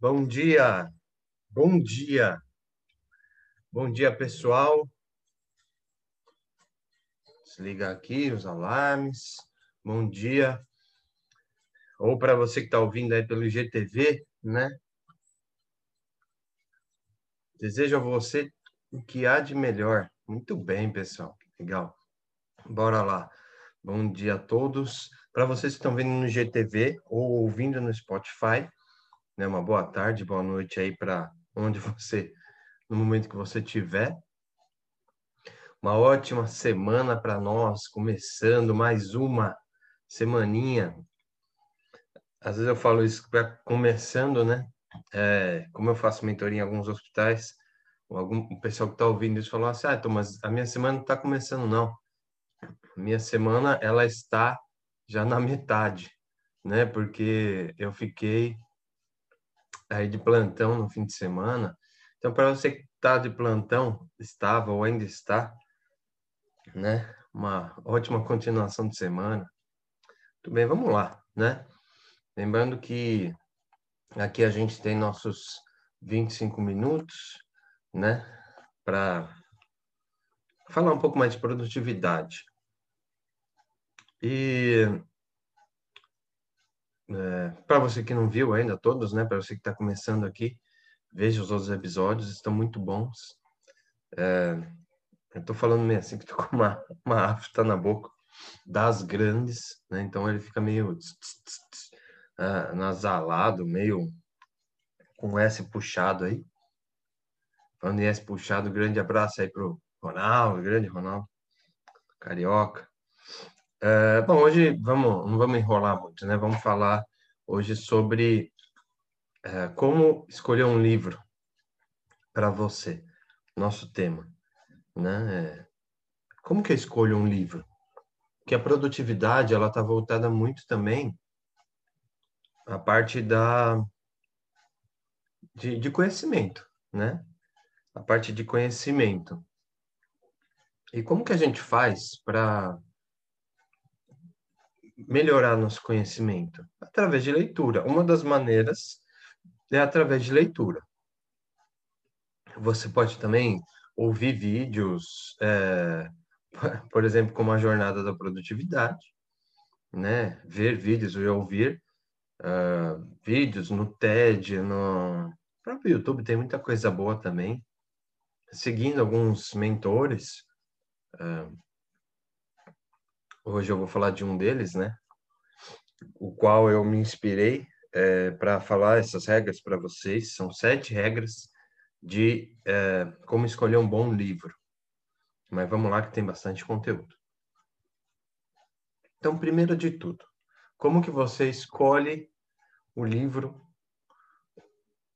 Bom dia, bom dia, bom dia pessoal. Desligar aqui os alarmes. Bom dia. Ou para você que está ouvindo aí pelo IGTV, né? Desejo a você o que há de melhor. Muito bem, pessoal. Legal. Bora lá. Bom dia a todos. Para vocês que estão vendo no IGTV ou ouvindo no Spotify, né? Uma boa tarde, boa noite aí para onde você, no momento que você tiver. Uma ótima semana para nós, começando mais uma semaninha. Às vezes eu falo isso para começando, né? É, como eu faço mentoria em alguns hospitais, algum o pessoal que está ouvindo isso falou assim: ah, Thomas, a minha semana não está começando, não. Minha semana ela está já na metade, né? Porque eu fiquei aí de plantão no fim de semana. Então, para você que está de plantão, estava ou ainda está, né? Uma ótima continuação de semana. Tudo bem, vamos lá, né? Lembrando que aqui a gente tem nossos 25 minutos, né? Para falar um pouco mais de produtividade. E é, para você que não viu ainda todos, né? Para você que está começando aqui, veja os outros episódios, estão muito bons. É, eu estou falando meio assim que estou com uma, uma afta na boca das grandes, né? Então ele fica meio tss, tss, tss, uh, nasalado, meio com S puxado aí. Falando em S puxado, grande abraço aí pro Ronaldo, grande Ronaldo, carioca. É, bom, hoje vamos, não vamos enrolar muito, né? Vamos falar hoje sobre é, como escolher um livro para você, nosso tema, né? É, como que eu escolho um livro? Porque a produtividade ela está voltada muito também à parte da de, de conhecimento, né? A parte de conhecimento. E como que a gente faz para melhorar nosso conhecimento? Através de leitura. Uma das maneiras é através de leitura. Você pode também ouvir vídeos, é, por exemplo, como a Jornada da Produtividade, né? ver vídeos ou ouvir uh, vídeos no TED, no próprio YouTube, tem muita coisa boa também. Seguindo alguns mentores, uh, Hoje eu vou falar de um deles, né? O qual eu me inspirei é, para falar essas regras para vocês. São sete regras de é, como escolher um bom livro. Mas vamos lá que tem bastante conteúdo. Então, primeiro de tudo, como que você escolhe o livro?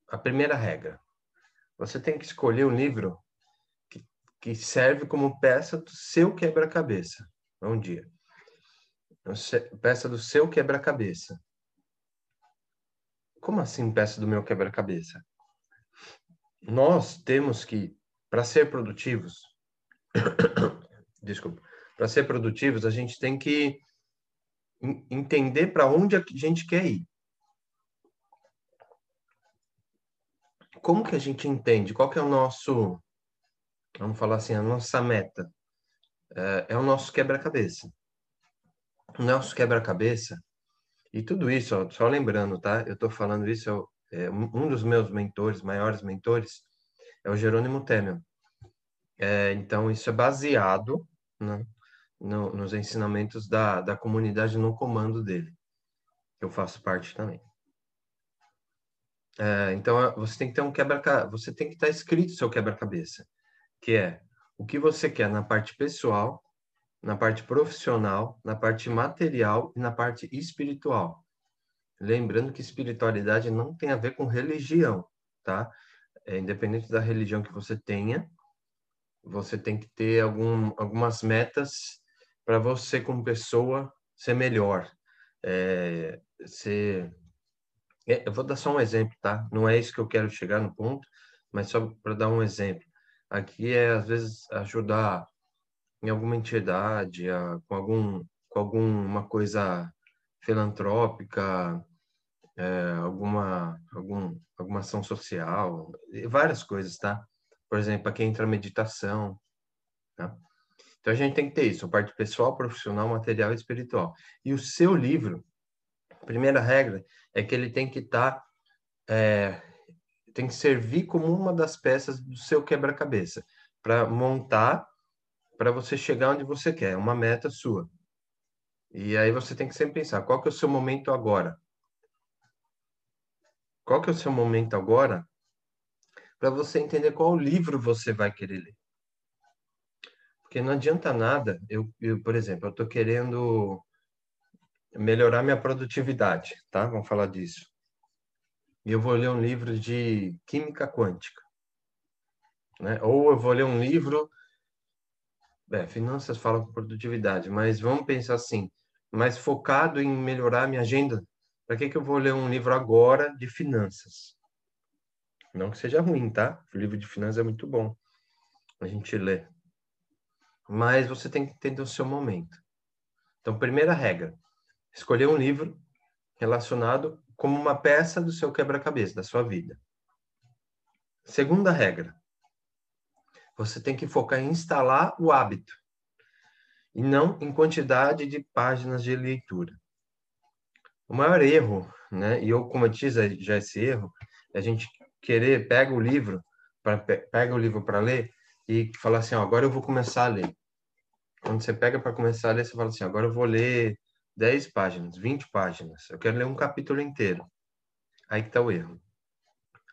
A primeira regra, você tem que escolher um livro que, que serve como peça do seu quebra-cabeça. Bom dia peça do seu quebra-cabeça. Como assim peça do meu quebra-cabeça? Nós temos que, para ser produtivos, desculpa, para ser produtivos, a gente tem que entender para onde a gente quer ir. Como que a gente entende? Qual que é o nosso, vamos falar assim, a nossa meta? É, é o nosso quebra-cabeça nosso quebra-cabeça, e tudo isso, ó, só lembrando, tá? Eu estou falando isso, é, um dos meus mentores, maiores mentores, é o Jerônimo Temel. É, então, isso é baseado né, no, nos ensinamentos da, da comunidade no comando dele, eu faço parte também. É, então, você tem que ter um quebra você tem que estar escrito seu quebra-cabeça, que é o que você quer na parte pessoal, na parte profissional, na parte material e na parte espiritual. Lembrando que espiritualidade não tem a ver com religião, tá? É, independente da religião que você tenha, você tem que ter algum, algumas metas para você, como pessoa, ser melhor. É, ser... É, eu vou dar só um exemplo, tá? Não é isso que eu quero chegar no ponto, mas só para dar um exemplo. Aqui é, às vezes, ajudar em alguma entidade, a, com algum com alguma coisa filantrópica, é, alguma, algum, alguma ação social, várias coisas, tá? Por exemplo, quem entra meditação, tá? Então a gente tem que ter isso, a parte pessoal, profissional, material e espiritual. E o seu livro, a primeira regra é que ele tem que estar, tá, é, tem que servir como uma das peças do seu quebra-cabeça, para montar, para você chegar onde você quer, uma meta sua. E aí você tem que sempre pensar, qual que é o seu momento agora? Qual que é o seu momento agora? Para você entender qual livro você vai querer ler. Porque não adianta nada, eu, eu por exemplo, eu estou querendo melhorar minha produtividade, tá? Vamos falar disso. E eu vou ler um livro de química quântica, né? Ou eu vou ler um livro, é, finanças falam com produtividade, mas vamos pensar assim, mais focado em melhorar minha agenda. Para que que eu vou ler um livro agora de finanças? Não que seja ruim, tá? O livro de finanças é muito bom a gente ler mas você tem que entender o seu momento. Então, primeira regra: escolher um livro relacionado como uma peça do seu quebra-cabeça, da sua vida. Segunda regra: você tem que focar em instalar o hábito e não em quantidade de páginas de leitura. O maior erro, né, e eu cometi já esse erro, é a gente querer pega o livro para pega o livro para ler e falar assim, ó, agora eu vou começar a ler. Quando você pega para começar a ler, você fala assim, agora eu vou ler 10 páginas, 20 páginas. Eu quero ler um capítulo inteiro. Aí que está o erro.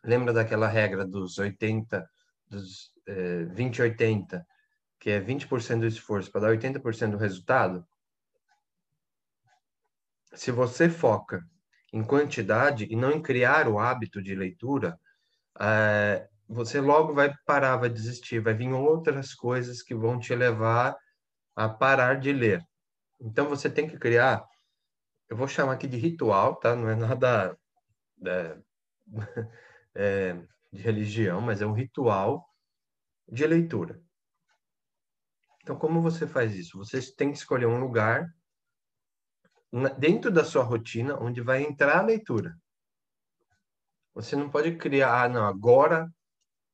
Lembra daquela regra dos 80, dos é, 20 80, que é 20% do esforço para dar 80% do resultado? Se você foca em quantidade e não em criar o hábito de leitura, é, você logo vai parar, vai desistir, vai vir outras coisas que vão te levar a parar de ler. Então você tem que criar, eu vou chamar aqui de ritual, tá? Não é nada é, é, de religião, mas é um ritual de leitura. Então, como você faz isso? Você tem que escolher um lugar dentro da sua rotina onde vai entrar a leitura. Você não pode criar, ah, não, agora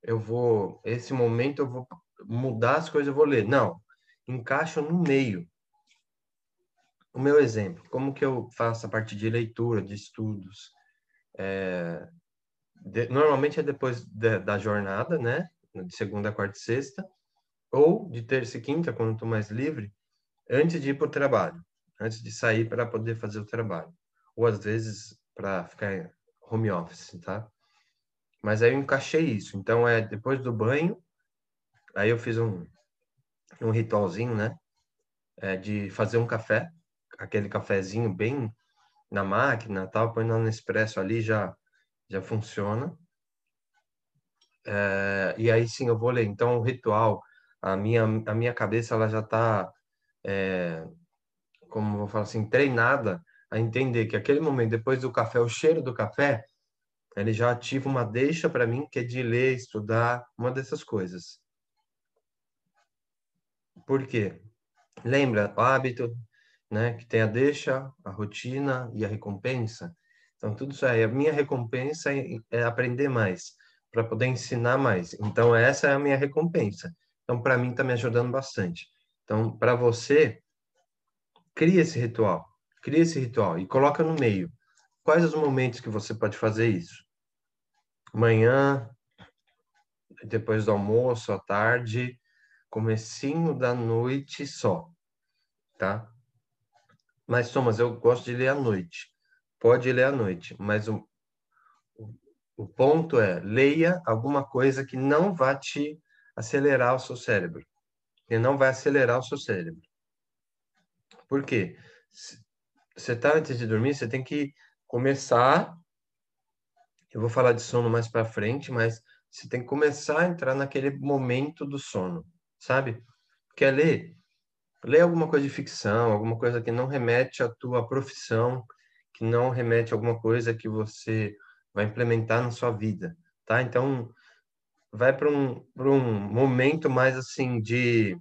eu vou, esse momento eu vou mudar as coisas, eu vou ler. Não, encaixa no meio. O meu exemplo, como que eu faço a parte de leitura, de estudos? É, de, normalmente é depois de, da jornada, né? De segunda, quarta e sexta, ou de terça e quinta, quando estou mais livre, antes de ir para o trabalho, antes de sair para poder fazer o trabalho. Ou às vezes para ficar home office, tá? Mas aí eu encaixei isso. Então é depois do banho, aí eu fiz um, um ritualzinho, né? É de fazer um café, aquele cafezinho bem na máquina, tal, põe no Nespresso ali, já, já funciona. É, e aí sim eu vou ler. Então, o ritual, a minha, a minha cabeça, ela já está, é, como vou falar assim, treinada a entender que aquele momento, depois do café, o cheiro do café, ele já ativa uma deixa para mim, que é de ler, estudar, uma dessas coisas. Por quê? Lembra o hábito, né? Que tem a deixa, a rotina e a recompensa. Então, tudo isso aí. A minha recompensa é, é aprender mais, para poder ensinar mais. Então, essa é a minha recompensa. Então, para mim, está me ajudando bastante. Então, para você, cria esse ritual. Cria esse ritual e coloca no meio. Quais os momentos que você pode fazer isso? Manhã, depois do almoço, à tarde, comecinho da noite só, tá? Mas, Thomas, eu gosto de ler à noite. Pode ler à noite, mas o, o ponto é, leia alguma coisa que não vá te acelerar o seu cérebro. Que não vai acelerar o seu cérebro. Por quê? Você está antes de dormir, você tem que começar. Eu vou falar de sono mais para frente, mas você tem que começar a entrar naquele momento do sono sabe? Quer ler? Lê alguma coisa de ficção, alguma coisa que não remete à tua profissão, que não remete a alguma coisa que você vai implementar na sua vida, tá? Então, vai para um, um momento mais assim de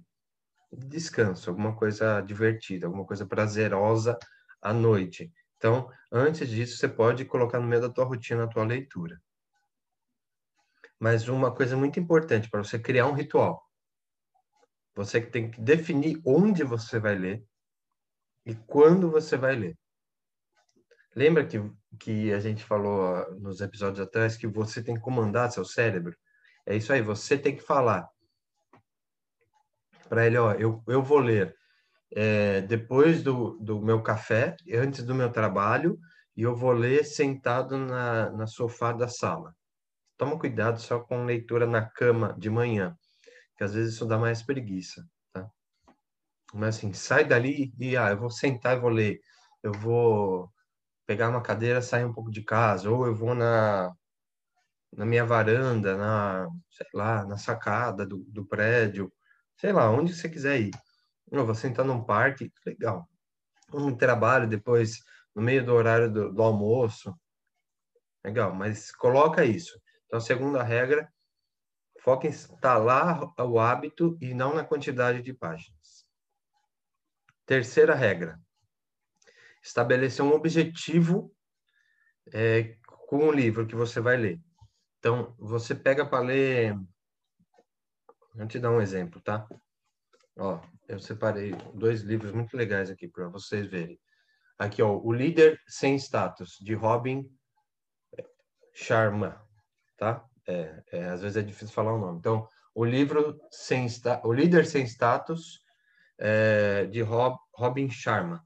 descanso, alguma coisa divertida, alguma coisa prazerosa à noite. Então, antes disso, você pode colocar no meio da tua rotina a tua leitura. Mas uma coisa muito importante para você criar um ritual. Você tem que definir onde você vai ler e quando você vai ler. Lembra que, que a gente falou nos episódios atrás que você tem que comandar seu cérebro? É isso aí, você tem que falar para ele, ó, eu, eu vou ler é, depois do, do meu café, antes do meu trabalho, e eu vou ler sentado na, na sofá da sala. Toma cuidado só com leitura na cama de manhã, que às vezes isso dá mais preguiça, tá? Mas assim, sai dali e, ah, eu vou sentar e vou ler. Eu vou pegar uma cadeira, sair um pouco de casa, ou eu vou na, na minha varanda, na, sei lá, na sacada do, do prédio, sei lá, onde você quiser ir. Eu vou sentar num parque, legal. Um trabalho depois, no meio do horário do, do almoço, legal, mas coloca isso. Então, segunda regra, foca em instalar o hábito e não na quantidade de páginas. Terceira regra, estabelecer um objetivo é, com o livro que você vai ler. Então, você pega para ler. Vou te dar um exemplo, tá? Ó, eu separei dois livros muito legais aqui para vocês verem. Aqui, ó, O Líder Sem Status, de Robin Sharma, tá? É, é, às vezes é difícil falar o nome. Então, o livro sem o líder sem status é, de Rob, Robin Sharma.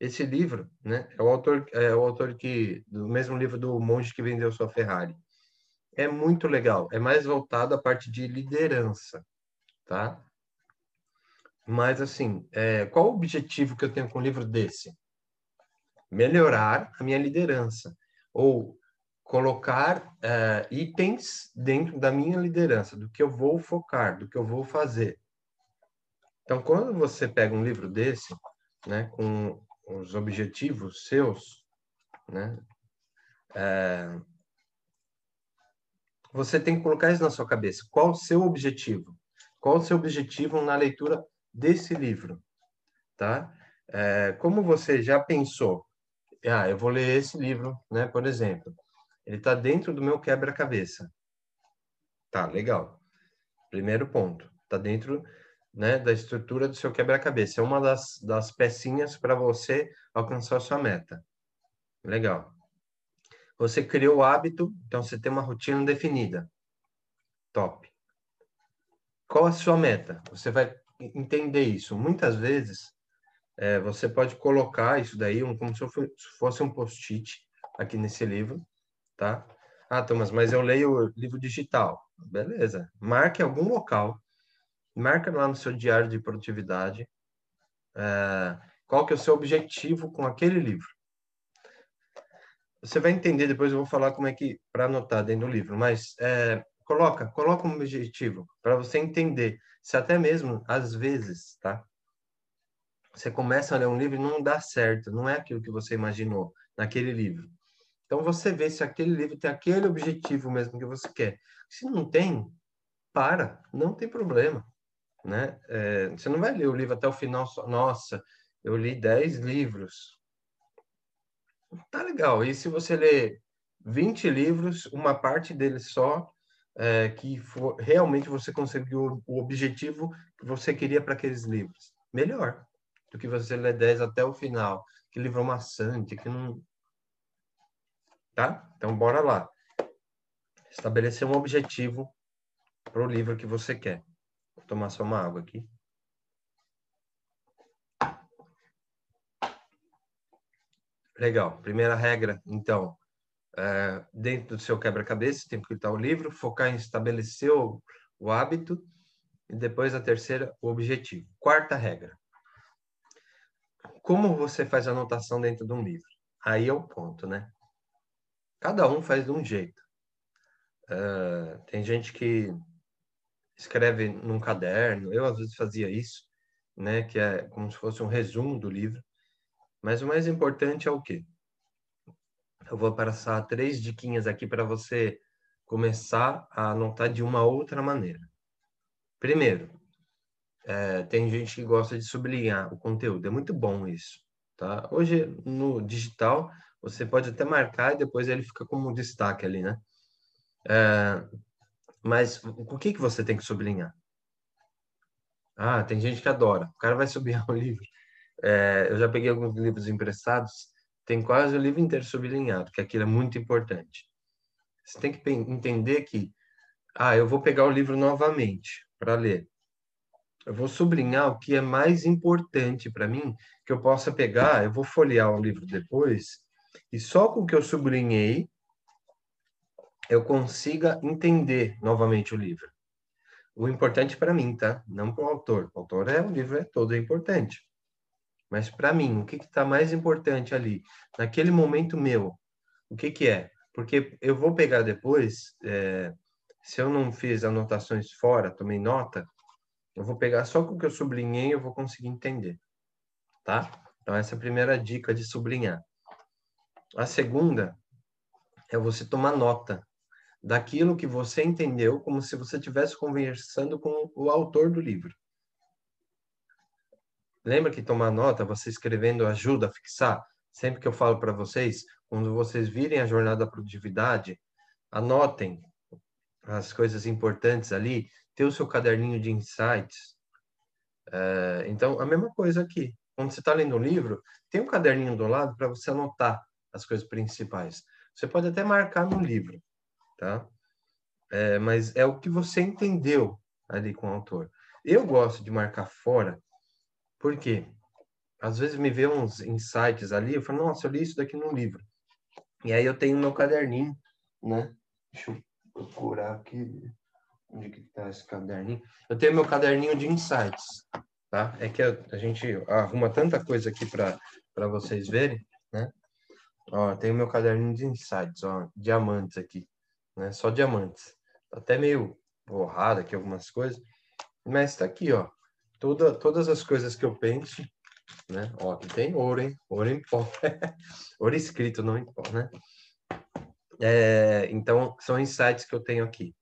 Esse livro, né, é o autor é o autor que do mesmo livro do monge que vendeu sua Ferrari. É muito legal. É mais voltado à parte de liderança, tá? Mas, assim, é, qual o objetivo que eu tenho com um livro desse? Melhorar a minha liderança. Ou colocar é, itens dentro da minha liderança, do que eu vou focar, do que eu vou fazer. Então, quando você pega um livro desse, né, com os objetivos seus, né, é, você tem que colocar isso na sua cabeça. Qual o seu objetivo? Qual o seu objetivo na leitura desse livro, tá? É, como você já pensou, ah, eu vou ler esse livro, né, por exemplo, ele está dentro do meu quebra-cabeça. Tá, legal. Primeiro ponto, está dentro né, da estrutura do seu quebra-cabeça. É uma das, das pecinhas para você alcançar a sua meta. Legal. Você criou o hábito, então você tem uma rotina definida. Top. Qual a sua meta? Você vai entender isso. Muitas vezes é, você pode colocar isso daí um, como se fosse um post-it aqui nesse livro, tá? Ah, Thomas, mas eu leio livro digital. Beleza. Marque algum local, marca lá no seu diário de produtividade é, qual que é o seu objetivo com aquele livro. Você vai entender depois, eu vou falar como é que para anotar dentro do livro, mas é, coloca, coloca um objetivo para você entender se até mesmo, às vezes, tá? Você começa a ler um livro e não dá certo, não é aquilo que você imaginou naquele livro. Então você vê se aquele livro tem aquele objetivo mesmo que você quer. Se não tem, para, não tem problema, né? É, você não vai ler o livro até o final, só, nossa, eu li 10 livros. Tá legal. E se você ler 20 livros, uma parte deles só é, que for, realmente você conseguiu o objetivo que você queria para aqueles livros. Melhor do que você ler 10 até o final. Que livro maçante, que não. Tá? Então, bora lá. Estabelecer um objetivo para o livro que você quer. Vou tomar só uma água aqui. Legal. Primeira regra, então, é, dentro do seu quebra-cabeça, tem que estar o livro, focar em estabelecer o, o hábito, e depois a terceira, o objetivo. Quarta regra. Como você faz a anotação dentro de um livro? Aí é o ponto, né? Cada um faz de um jeito. Uh, tem gente que escreve num caderno, eu às vezes fazia isso, né? Que é como se fosse um resumo do livro. Mas o mais importante é o quê? Eu vou passar três diquinhas aqui para você começar a anotar de uma outra maneira. Primeiro, é, tem gente que gosta de sublinhar o conteúdo, é muito bom isso, tá? Hoje, no digital, você pode até marcar e depois ele fica como destaque ali, né? É, mas o que, que você tem que sublinhar? Ah, tem gente que adora. O cara vai sublinhar o livro. É, eu já peguei alguns livros emprestados, tem quase o livro inteiro sublinhado, que aquilo é muito importante. Você tem que entender que, ah, eu vou pegar o livro novamente para ler. Eu vou sublinhar o que é mais importante para mim, que eu possa pegar, eu vou folhear o livro depois, e só com o que eu sublinhei, eu consiga entender novamente o livro. O importante para mim, tá? Não para o autor. O autor é o livro é todo é importante. Mas para mim, o que está mais importante ali, naquele momento meu, o que que é? Porque eu vou pegar depois, é, se eu não fiz anotações fora, tomei nota, eu vou pegar só com o que eu sublinhei eu vou conseguir entender, tá? Então essa é a primeira dica de sublinhar. A segunda é você tomar nota daquilo que você entendeu, como se você estivesse conversando com o autor do livro. Lembra que tomar nota, você escrevendo ajuda a fixar? Sempre que eu falo para vocês, quando vocês virem a jornada da produtividade, anotem as coisas importantes ali, ter o seu caderninho de insights. É, então, a mesma coisa aqui. Quando você está lendo um livro, tem um caderninho do lado para você anotar as coisas principais. Você pode até marcar no livro, tá? É, mas é o que você entendeu ali com o autor. Eu gosto de marcar fora por quê? Às vezes me vê uns insights ali, eu falo, nossa, eu li isso daqui no livro. E aí eu tenho meu caderninho, né? Deixa eu procurar aqui. Onde que tá esse caderninho? Eu tenho meu caderninho de insights, tá? É que a, a gente arruma tanta coisa aqui para vocês verem, né? Ó, tenho meu caderninho de insights, ó, diamantes aqui, né? Só diamantes. Tá até meio borrado aqui algumas coisas, mas tá aqui, ó toda, todas as coisas que eu penso, né? Ó, aqui tem ouro, hein? Ouro em pó. ouro escrito, não em pó, né? É, então, são insights que eu tenho aqui.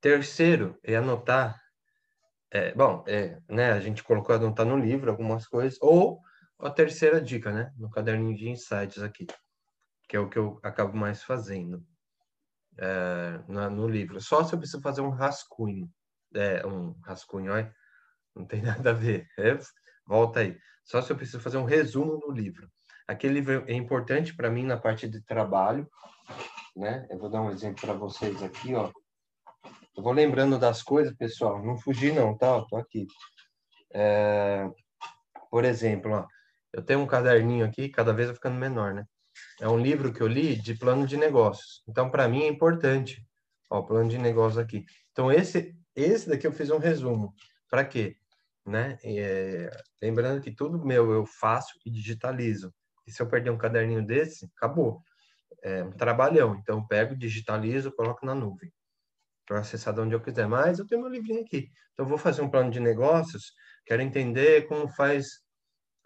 Terceiro é anotar. É, bom, é, né, a gente colocou anotar no livro algumas coisas, ou a terceira dica, né? No caderninho de insights aqui, que é o que eu acabo mais fazendo é, na, no livro. Só se eu preciso fazer um rascunho, é, um rascunho, olha, não tem nada a ver. É, volta aí. Só se eu preciso fazer um resumo no livro. Aquele livro é importante para mim na parte de trabalho, né? Eu vou dar um exemplo para vocês aqui, ó. Eu vou lembrando das coisas, pessoal. Não fugi não, tá? tô aqui. É... Por exemplo, ó, eu tenho um caderninho aqui, cada vez vai ficando menor, né? É um livro que eu li de plano de negócios. Então, para mim é importante. Ó, plano de negócios aqui. Então, esse, esse daqui eu fiz um resumo. Para quê? né? É, lembrando que tudo meu eu faço e digitalizo. E se eu perder um caderninho desse, acabou. É um trabalhão. Então, eu pego, digitalizo, coloco na nuvem para acessar de onde eu quiser. Mas eu tenho meu livrinho aqui. Então, eu vou fazer um plano de negócios, quero entender como faz,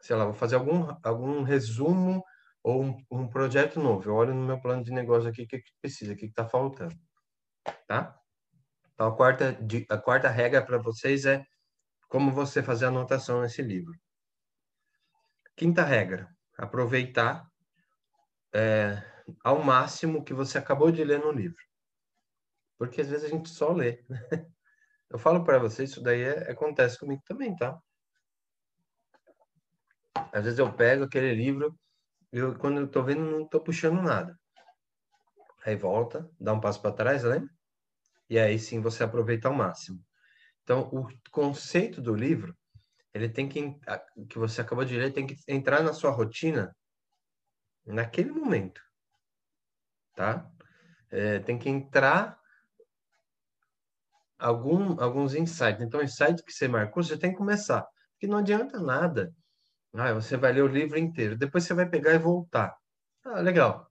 sei lá, vou fazer algum, algum resumo ou um, um projeto novo. Eu olho no meu plano de negócio aqui o que, que precisa, o que está faltando. Tá? Então, a quarta, a quarta regra para vocês é como você fazer anotação nesse livro. Quinta regra: aproveitar é, ao máximo o que você acabou de ler no livro. Porque às vezes a gente só lê. Eu falo para vocês, isso daí é, acontece comigo também, tá? Às vezes eu pego aquele livro, eu, quando eu tô vendo, não tô puxando nada. Aí volta, dá um passo para trás, lembra? E aí sim você aproveita ao máximo. Então, o conceito do livro, ele tem que, que você acabou de ler, tem que entrar na sua rotina naquele momento, tá? É, tem que entrar algum, alguns insights. Então, insight que você marcou, você tem que começar. Porque não adianta nada. Ah, você vai ler o livro inteiro. Depois você vai pegar e voltar. Ah, legal.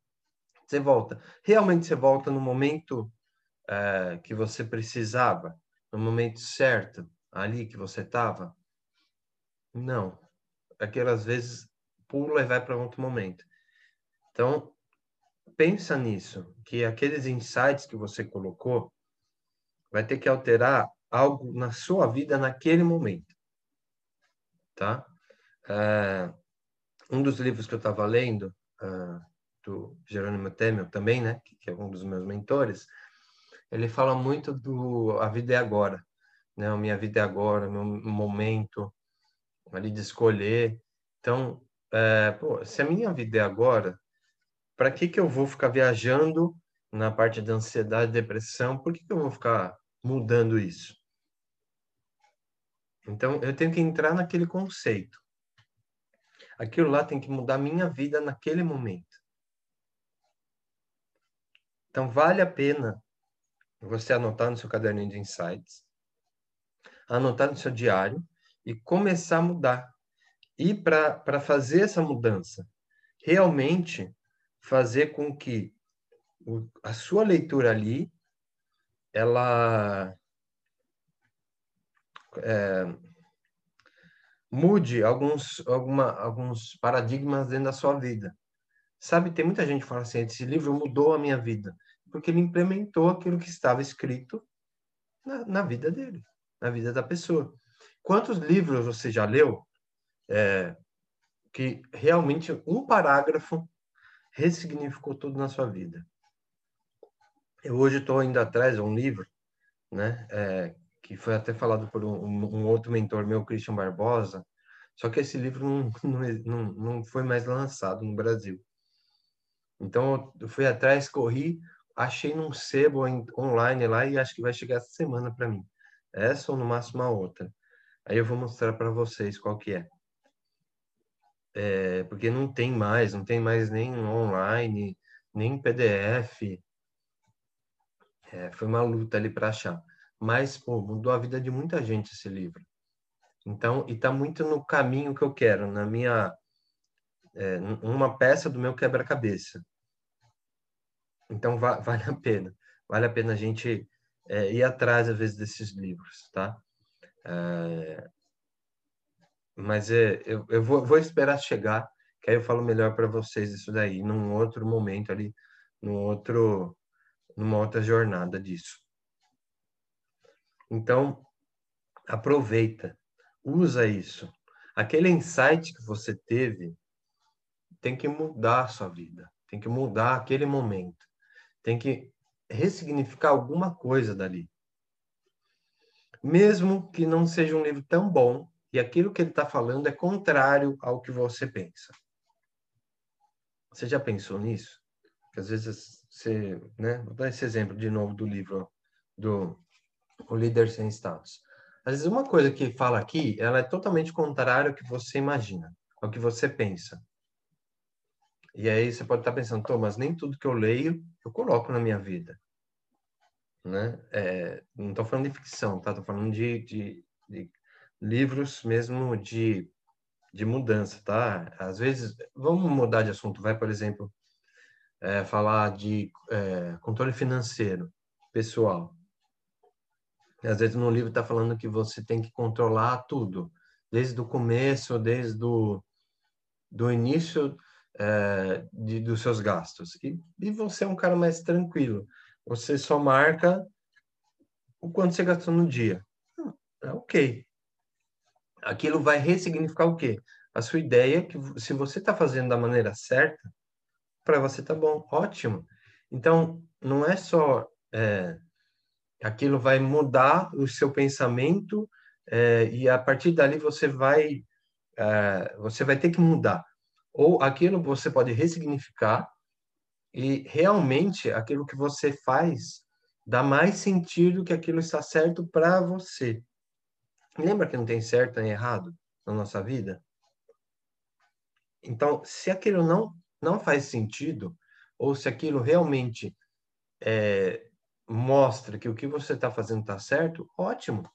Você volta. Realmente você volta no momento é, que você precisava no momento certo, ali que você estava? Não. Aquelas vezes pula e vai para outro momento. Então, pensa nisso, que aqueles insights que você colocou vai ter que alterar algo na sua vida naquele momento, tá? É, um dos livros que eu estava lendo, uh, do Jerônimo Temel também, né, que é um dos meus mentores, ele fala muito do a vida é agora, né, a minha vida é agora, meu momento ali de escolher. Então, é, pô, se a minha vida é agora, para que que eu vou ficar viajando na parte da ansiedade, depressão? Por que que eu vou ficar mudando isso? Então, eu tenho que entrar naquele conceito. Aquilo lá tem que mudar minha vida naquele momento. Então, vale a pena você anotar no seu caderninho de insights, anotar no seu diário e começar a mudar. E para fazer essa mudança, realmente fazer com que o, a sua leitura ali, ela é, mude alguns, alguma, alguns paradigmas dentro da sua vida. Sabe, tem muita gente que fala assim, esse livro mudou a minha vida, porque ele implementou aquilo que estava escrito na, na vida dele, na vida da pessoa. Quantos livros você já leu é, que realmente um parágrafo ressignificou tudo na sua vida? Eu hoje estou indo atrás de um livro, né, é, que foi até falado por um, um, outro mentor meu, Christian Barbosa, só que esse livro não, não, não foi mais lançado no Brasil. Então, eu fui atrás, corri, achei num sebo online lá e acho que vai chegar essa semana para mim. Essa ou no máximo a outra. Aí eu vou mostrar para vocês qual que é. é. Porque não tem mais, não tem mais nem online, nem PDF. É, foi uma luta ali para achar. Mas, pô, mudou a vida de muita gente esse livro. Então, e tá muito no caminho que eu quero, na minha é, uma peça do meu quebra-cabeça. Então, va vale a pena. Vale a pena a gente é, ir atrás, às vezes, desses livros, tá? É, mas é, eu, eu vou, vou, esperar chegar, que aí eu falo melhor para vocês isso daí, num outro momento ali, num outro, numa outra jornada disso. Então, aproveita, usa isso. Aquele insight que você teve tem que mudar a sua vida, tem que mudar aquele momento, tem que ressignificar alguma coisa dali mesmo que não seja um livro tão bom e aquilo que ele está falando é contrário ao que você pensa. Você já pensou nisso? Que às vezes você, né? Vou dar esse exemplo de novo do livro do O Líder Sem Status. Às vezes uma coisa que fala aqui, ela é totalmente contrária ao que você imagina, ao que você pensa. E aí você pode estar pensando, Thomas, nem tudo que eu leio eu coloco na minha vida né? É, não estou falando de ficção, tá? Estou falando de, de, de, livros mesmo de, de mudança, tá? Às vezes, vamos mudar de assunto, vai, por exemplo, é, falar de é, controle financeiro pessoal. Às vezes no livro está falando que você tem que controlar tudo, desde o começo, desde o do início é, de, dos seus gastos. E, e você é um cara mais tranquilo. Você só marca o quanto você gastou no dia. É ok. Aquilo vai ressignificar o quê? A sua ideia que se você está fazendo da maneira certa, para você tá bom, ótimo. Então, não é só é, aquilo vai mudar o seu pensamento é, e a partir dali você vai é, você vai ter que mudar. Ou aquilo você pode ressignificar e realmente aquilo que você faz dá mais sentido que aquilo está certo para você. Lembra que não tem certo nem errado na nossa vida? Então, se aquilo não não faz sentido ou se aquilo realmente é, mostra que o que você está fazendo está certo, ótimo.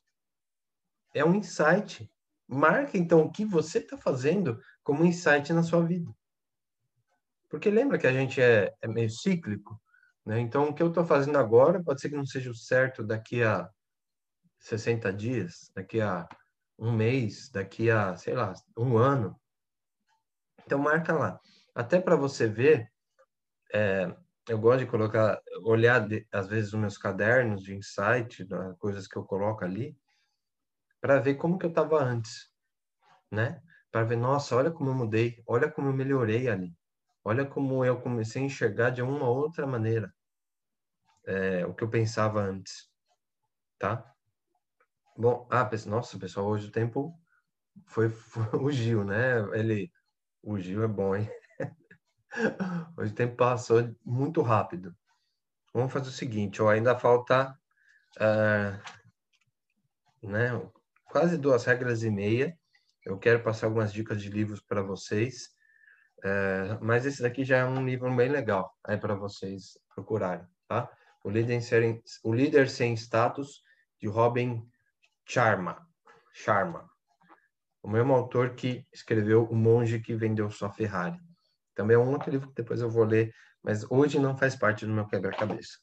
É um insight. Marque então o que você está fazendo como insight na sua vida. Porque lembra que a gente é, é meio cíclico, né? Então, o que eu estou fazendo agora pode ser que não seja o certo daqui a 60 dias, daqui a um mês, daqui a, sei lá, um ano. Então, marca lá. Até para você ver, é, eu gosto de colocar, olhar, de, às vezes, os meus cadernos de insight, né, coisas que eu coloco ali, para ver como que eu estava antes, né? para ver, nossa, olha como eu mudei, olha como eu melhorei ali, olha como eu comecei a enxergar de uma outra maneira é, o que eu pensava antes, tá? Bom, ah, nossa, pessoal, hoje o tempo foi, Gil, né? Ele, o Gil é bom, hein? Hoje o tempo passou muito rápido. Vamos fazer o seguinte, ó, ainda falta uh, né, quase duas regras e meia. Eu quero passar algumas dicas de livros para vocês, uh, mas esse daqui já é um livro bem legal aí para vocês procurarem, tá? O líder, sem, o líder sem status de Robin Sharma. Sharma. O mesmo autor que escreveu O Monge que Vendeu Sua Ferrari. Também é um outro livro que depois eu vou ler, mas hoje não faz parte do meu quebra-cabeça.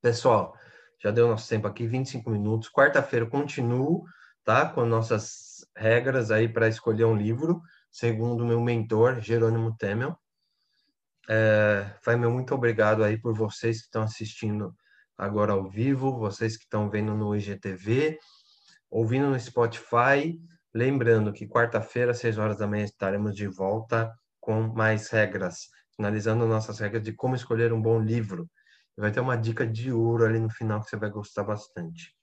Pessoal, já deu nosso tempo aqui, 25 minutos. Quarta-feira eu continuo, tá? Com nossas regras aí para escolher um livro, segundo meu mentor, Jerônimo Temel. É, muito obrigado aí por vocês que estão assistindo agora ao vivo, vocês que estão vendo no IGTV, ouvindo no Spotify. Lembrando que quarta-feira, às 6 horas da manhã, estaremos de volta com mais regras, finalizando nossas regras de como escolher um bom livro. Vai ter uma dica de ouro ali no final que você vai gostar bastante.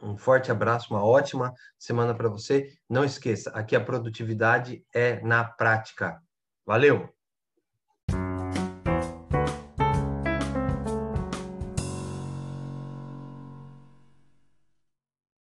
Um forte abraço, uma ótima semana para você. Não esqueça, aqui a produtividade é na prática. Valeu!